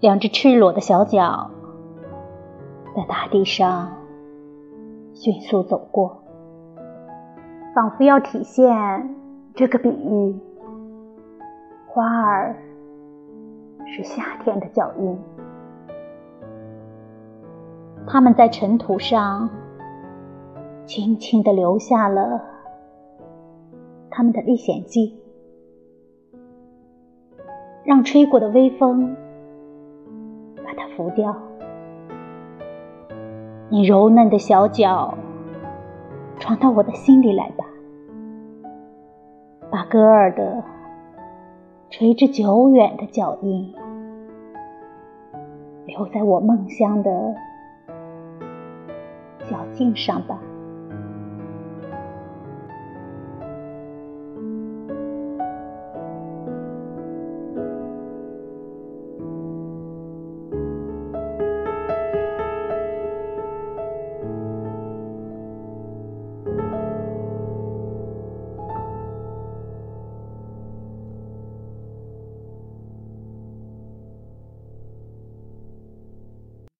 两只赤裸的小脚在大地上迅速走过，仿佛要体现这个比喻：花儿是夏天的脚印。他们在尘土上轻轻地留下了他们的历险记，让吹过的微风把它拂掉。你柔嫩的小脚闯到我的心里来吧，把歌儿的垂直久远的脚印留在我梦乡的。脚径上吧。